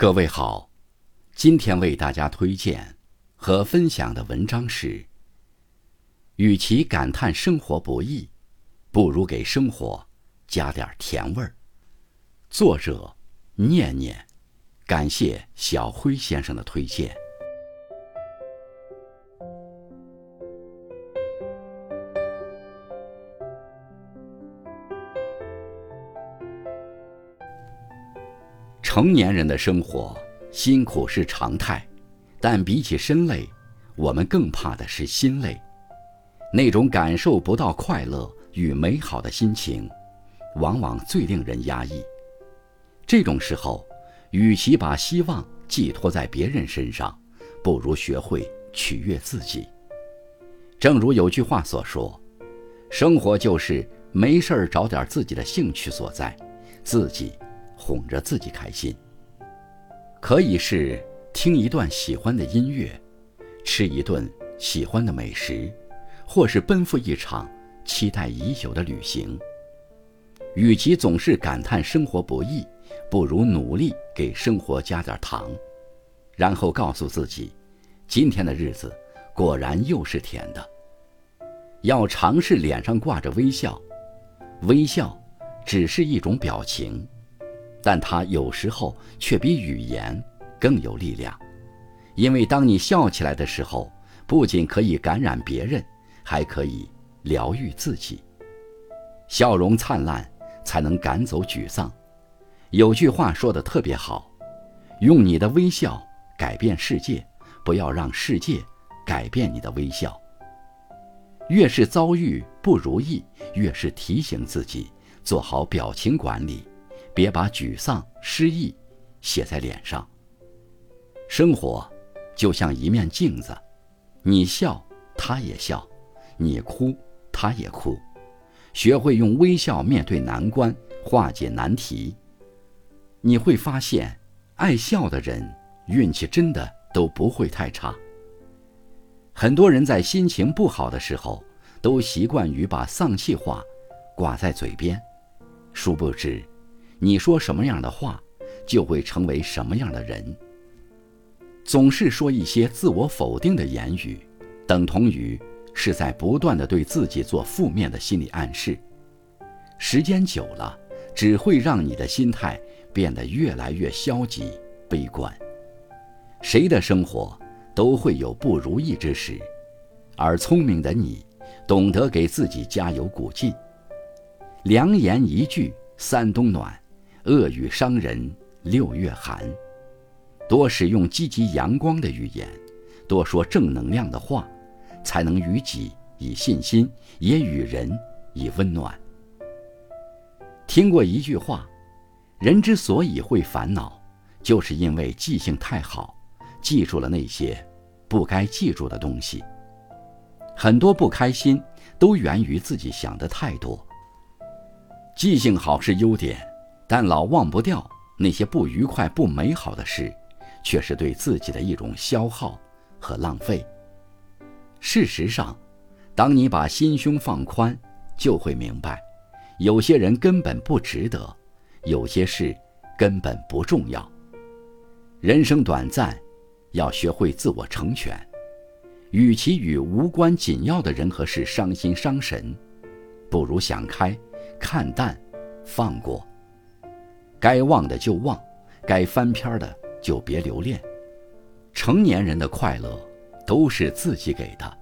各位好，今天为大家推荐和分享的文章是：与其感叹生活不易，不如给生活加点甜味儿。作者：念念，感谢小辉先生的推荐。成年人的生活辛苦是常态，但比起身累，我们更怕的是心累。那种感受不到快乐与美好的心情，往往最令人压抑。这种时候，与其把希望寄托在别人身上，不如学会取悦自己。正如有句话所说：“生活就是没事儿找点自己的兴趣所在，自己。”哄着自己开心，可以是听一段喜欢的音乐，吃一顿喜欢的美食，或是奔赴一场期待已久的旅行。与其总是感叹生活不易，不如努力给生活加点糖，然后告诉自己，今天的日子果然又是甜的。要尝试脸上挂着微笑，微笑只是一种表情。但它有时候却比语言更有力量，因为当你笑起来的时候，不仅可以感染别人，还可以疗愈自己。笑容灿烂，才能赶走沮丧。有句话说的特别好：“用你的微笑改变世界，不要让世界改变你的微笑。”越是遭遇不如意，越是提醒自己做好表情管理。别把沮丧、失意写在脸上。生活就像一面镜子，你笑，他也笑；你哭，他也哭。学会用微笑面对难关，化解难题，你会发现，爱笑的人运气真的都不会太差。很多人在心情不好的时候，都习惯于把丧气话挂在嘴边，殊不知。你说什么样的话，就会成为什么样的人。总是说一些自我否定的言语，等同于是在不断的对自己做负面的心理暗示。时间久了，只会让你的心态变得越来越消极、悲观。谁的生活都会有不如意之时，而聪明的你，懂得给自己加油鼓劲。良言一句三冬暖。恶语伤人六月寒，多使用积极阳光的语言，多说正能量的话，才能与己以信心，也与人以温暖。听过一句话，人之所以会烦恼，就是因为记性太好，记住了那些不该记住的东西。很多不开心都源于自己想的太多。记性好是优点。但老忘不掉那些不愉快、不美好的事，却是对自己的一种消耗和浪费。事实上，当你把心胸放宽，就会明白，有些人根本不值得，有些事根本不重要。人生短暂，要学会自我成全。与其与无关紧要的人和事伤心伤神，不如想开、看淡、放过。该忘的就忘，该翻篇的就别留恋。成年人的快乐都是自己给的，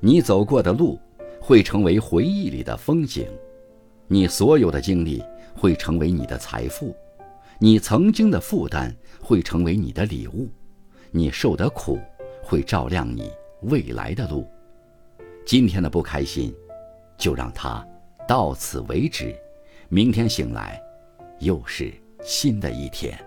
你走过的路会成为回忆里的风景，你所有的经历会成为你的财富，你曾经的负担会成为你的礼物，你受的苦会照亮你未来的路。今天的不开心，就让它到此为止，明天醒来。又是新的一天。